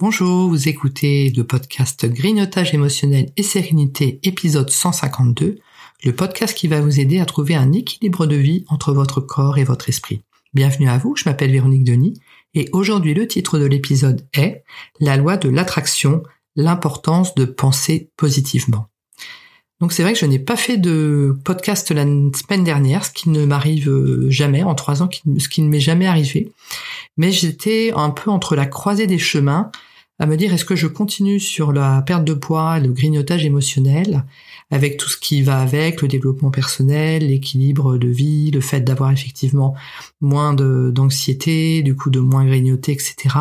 Bonjour, vous écoutez le podcast Grignotage émotionnel et sérénité épisode 152, le podcast qui va vous aider à trouver un équilibre de vie entre votre corps et votre esprit. Bienvenue à vous, je m'appelle Véronique Denis et aujourd'hui le titre de l'épisode est La loi de l'attraction, l'importance de penser positivement. Donc c'est vrai que je n'ai pas fait de podcast la semaine dernière, ce qui ne m'arrive jamais en trois ans, ce qui ne m'est jamais arrivé. Mais j'étais un peu entre la croisée des chemins à me dire est-ce que je continue sur la perte de poids, le grignotage émotionnel, avec tout ce qui va avec, le développement personnel, l'équilibre de vie, le fait d'avoir effectivement moins d'anxiété, du coup de moins grignoter, etc.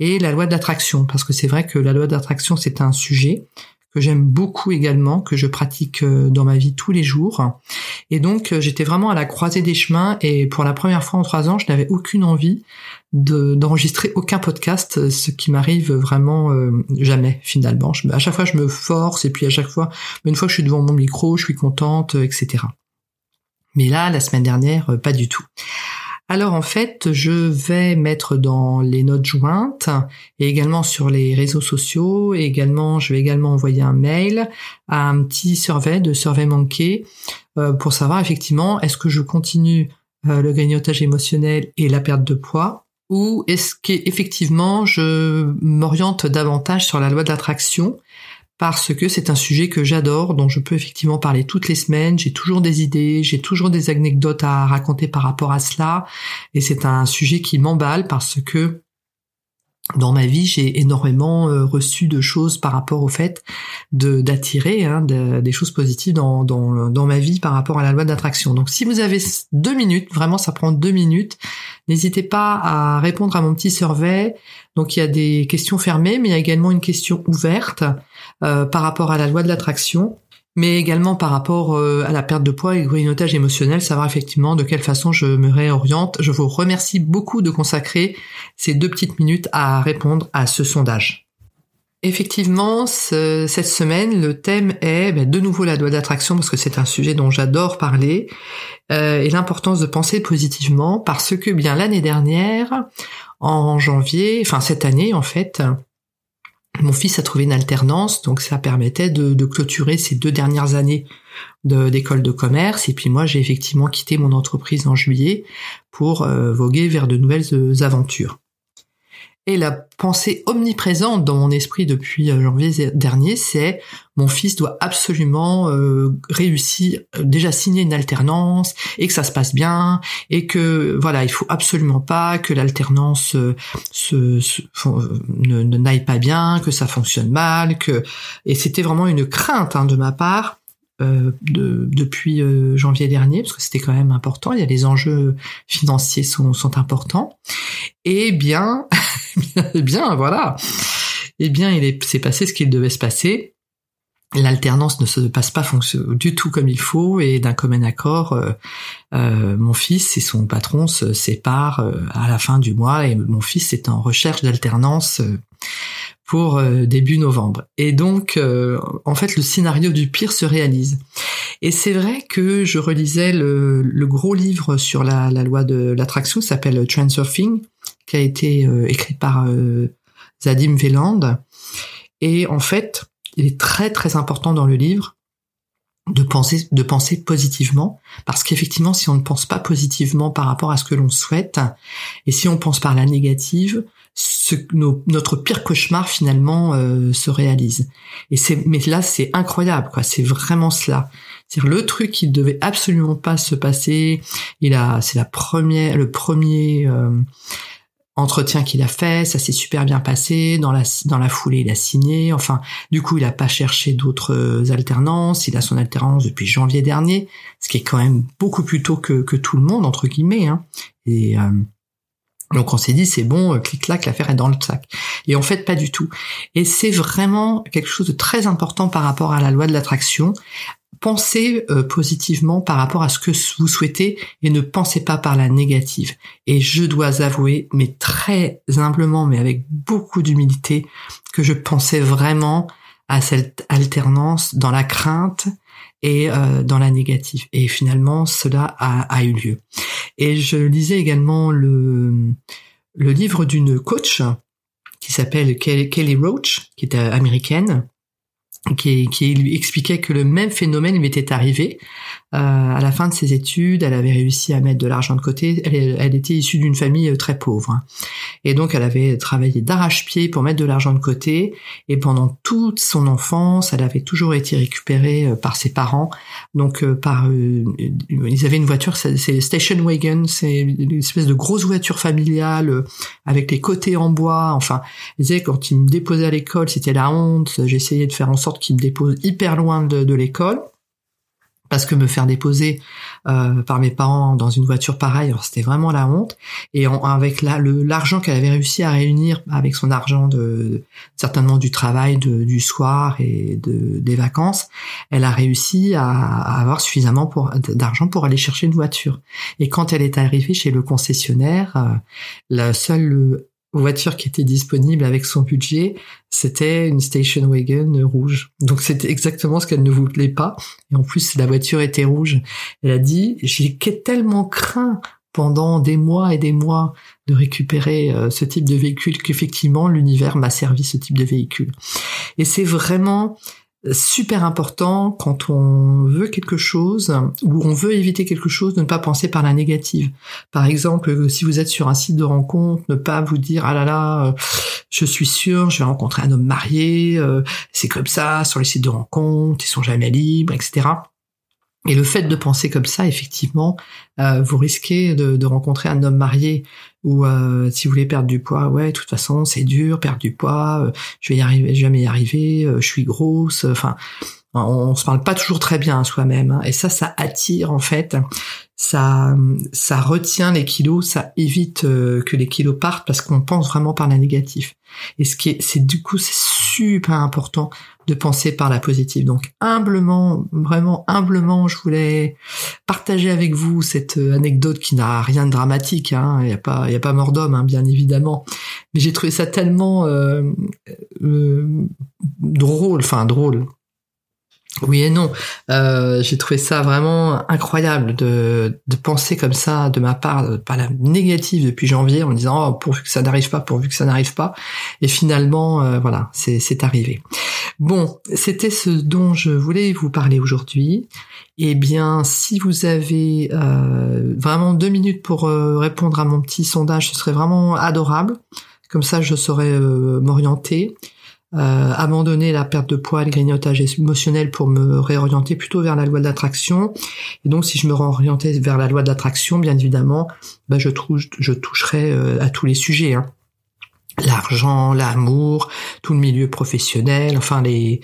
Et la loi de l'attraction, parce que c'est vrai que la loi d'attraction c'est un sujet que j'aime beaucoup également, que je pratique euh, dans ma vie tous les jours. Et donc euh, j'étais vraiment à la croisée des chemins et pour la première fois en trois ans, je n'avais aucune envie d'enregistrer aucun podcast, ce qui m'arrive vraiment euh, jamais finalement. à chaque fois je me force et puis à chaque fois, une fois que je suis devant mon micro, je suis contente, etc. Mais là, la semaine dernière, pas du tout. Alors en fait, je vais mettre dans les notes jointes et également sur les réseaux sociaux. Et également je vais également envoyer un mail à un petit survey de survey manqué euh, pour savoir effectivement est-ce que je continue euh, le grignotage émotionnel et la perte de poids ou est-ce qu'effectivement je m'oriente davantage sur la loi de l'attraction parce que c'est un sujet que j'adore, dont je peux effectivement parler toutes les semaines. J'ai toujours des idées, j'ai toujours des anecdotes à raconter par rapport à cela, et c'est un sujet qui m'emballe parce que dans ma vie, j'ai énormément euh, reçu de choses par rapport au fait d'attirer hein, des choses positives dans ma vie par rapport à la loi d'attraction. Donc, si vous avez deux minutes, vraiment, ça prend deux minutes. N'hésitez pas à répondre à mon petit survey. Donc, il y a des questions fermées, mais il y a également une question ouverte euh, par rapport à la loi de l'attraction mais également par rapport euh, à la perte de poids et le grignotage émotionnel, savoir effectivement de quelle façon je me réoriente. Je vous remercie beaucoup de consacrer ces deux petites minutes à répondre à ce sondage. Effectivement, cette semaine, le thème est ben, de nouveau la loi d'attraction parce que c'est un sujet dont j'adore parler euh, et l'importance de penser positivement parce que bien l'année dernière, en janvier, enfin cette année en fait, mon fils a trouvé une alternance, donc ça permettait de, clôturer ces deux dernières années d'école de, commerce. Et puis moi, j'ai effectivement quitté mon entreprise en juillet pour euh, voguer vers de nouvelles euh, aventures. Et la pensée omniprésente dans mon esprit depuis euh, janvier dernier, c'est mon fils doit absolument euh, réussir, euh, déjà signer une alternance et que ça se passe bien et que voilà, il faut absolument pas que l'alternance se, ne, n'aille pas bien, que ça fonctionne mal, que et c'était vraiment une crainte hein, de ma part. de, depuis janvier dernier, parce que c'était quand même important, il y a les enjeux financiers sont, sont importants. Et bien, eh bien, voilà. Eh bien, il s'est passé ce qu'il devait se passer. L'alternance ne se passe pas du tout comme il faut et d'un commun accord, euh, euh, mon fils et son patron se séparent euh, à la fin du mois et mon fils est en recherche d'alternance pour début novembre. Et donc, en fait, le scénario du pire se réalise. Et c'est vrai que je relisais le, gros livre sur la, la loi de l'attraction, s'appelle Transurfing, qui a été euh, écrit par euh, Zadim Veland. Et en fait, il est très très important dans le livre de penser de penser positivement parce qu'effectivement si on ne pense pas positivement par rapport à ce que l'on souhaite et si on pense par la négative ce, notre pire cauchemar finalement euh, se réalise et c'est mais là c'est incroyable quoi c'est vraiment cela c'est le truc qui devait absolument pas se passer il a c'est la première le premier entretien qu'il a fait, ça s'est super bien passé. Dans la dans la foulée, il a signé. Enfin, du coup, il a pas cherché d'autres euh, alternances. Il a son alternance depuis janvier dernier, ce qui est quand même beaucoup plus tôt que, que tout le monde entre guillemets. Hein. Et euh, donc on s'est dit c'est bon, euh, clic-clac, l'affaire est dans le sac. Et en fait pas du tout. Et c'est vraiment quelque chose de très important par rapport à la loi de l'attraction pensez euh, positivement par rapport à ce que vous souhaitez et ne pensez pas par la négative. Et je dois avouer, mais très humblement, mais avec beaucoup d'humilité, que je pensais vraiment à cette alternance dans la crainte et euh, dans la négative. Et finalement, cela a, a, eu lieu. Et je lisais également le, le livre d'une coach qui s'appelle Kelly Roach, qui est américaine, qui, qui, lui expliquait que le même phénomène lui était arrivé. Euh, à la fin de ses études, elle avait réussi à mettre de l'argent de côté. Elle, elle était issue d'une famille euh, très pauvre. Et donc, elle avait travaillé d'arrache-pied pour mettre de l'argent de côté. Et pendant toute son enfance, elle avait toujours été récupérée euh, par ses parents. Donc, par ils avaient une voiture, c'est station wagon, c'est une espèce de grosse voiture familiale avec les côtés en bois. Enfin, ils disaient quand ils me déposaient à l'école, c'était la honte. J'essayais de faire en sorte qui me dépose hyper loin de, l'école parce que me faire déposer euh, par mes parents dans une voiture pareille, c'était vraiment la honte. Et avec l'argent qu'elle avait réussi à réunir avec son argent de certainement du travail du soir et de, des vacances, elle a réussi à, avoir suffisamment d'argent pour aller chercher une voiture. Et quand elle est arrivée chez le concessionnaire, euh, la seule voiture qui était disponible avec son budget, c'était une station wagon rouge. Donc c'était exactement ce qu'elle ne voulait pas. Et en plus, la voiture était rouge. Elle a dit, j'ai tellement craint pendant des mois et des mois de récupérer euh, ce type de véhicule qu'effectivement l'univers m'a servi ce type de véhicule. Et c'est vraiment super important quand on veut quelque chose ou on veut éviter quelque chose de ne pas penser par la négative. Par exemple, si vous êtes sur un site de rencontre, ne pas vous dire ah là là, euh, je suis sûr, je vais rencontrer un homme marié, euh, c'est comme ça sur les sites de rencontre, ils sont jamais libres, etc. Et le fait de penser comme ça, effectivement, euh, vous risquez de, rencontrer un homme marié ou euh, si vous voulez perdre du poids, ouais, de toute façon, c'est dur, perdre du poids, euh, je vais y arriver, jamais y arriver, je suis grosse, enfin, on, se parle pas toujours très bien à soi-même, hein. et ça, ça attire en fait, ça, ça retient les kilos, ça évite que les kilos partent parce qu'on pense vraiment par la négative. Et ce qui est, c'est du coup, c'est super important de penser par la positive. Donc humblement, vraiment humblement, je voulais partager avec vous cette euh, anecdote qui n'a rien de dramatique. Hein. Il n'y a pas, il y a pas mort d'homme, hein, bien évidemment. Mais j'ai trouvé ça tellement euh, euh, drôle, enfin drôle. Oui et non. Euh, j'ai trouvé ça vraiment incroyable de, de penser comme ça de ma part, pas la négative depuis janvier, en disant oh, pourvu que ça n'arrive pas, pourvu que ça n'arrive pas. Et finalement, euh, voilà, c'est arrivé. Bon, c'était ce dont je voulais vous parler aujourd'hui. Eh bien, si vous avez euh, vraiment deux minutes pour répondre à mon petit sondage, ce serait vraiment adorable. Comme ça, je saurais m'orienter euh, abandonner la perte de poids, le grignotage émotionnel pour me réorienter plutôt vers la loi de l'attraction. Et donc, si je me réorientais vers la loi de l'attraction, bien évidemment, bah, je, touche, je toucherai euh, à tous les sujets. Hein l'argent, l'amour, tout le milieu professionnel, enfin les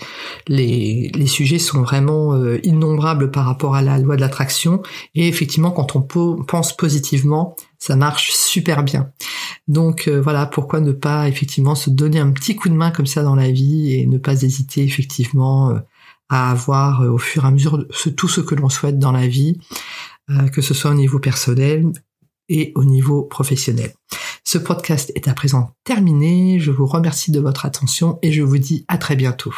les, les sujets sont vraiment euh, innombrables par rapport à la loi de l'attraction et effectivement quand on pense positivement, ça marche super bien. Donc euh, voilà pourquoi ne pas effectivement se donner un petit coup de main comme ça dans la vie et ne pas hésiter effectivement euh, à avoir au fur et à mesure tout ce que l'on souhaite dans la vie, que ce soit au niveau personnel et au niveau professionnel. Ce podcast est à présent terminé. Je vous remercie de votre attention et je vous dis à très bientôt.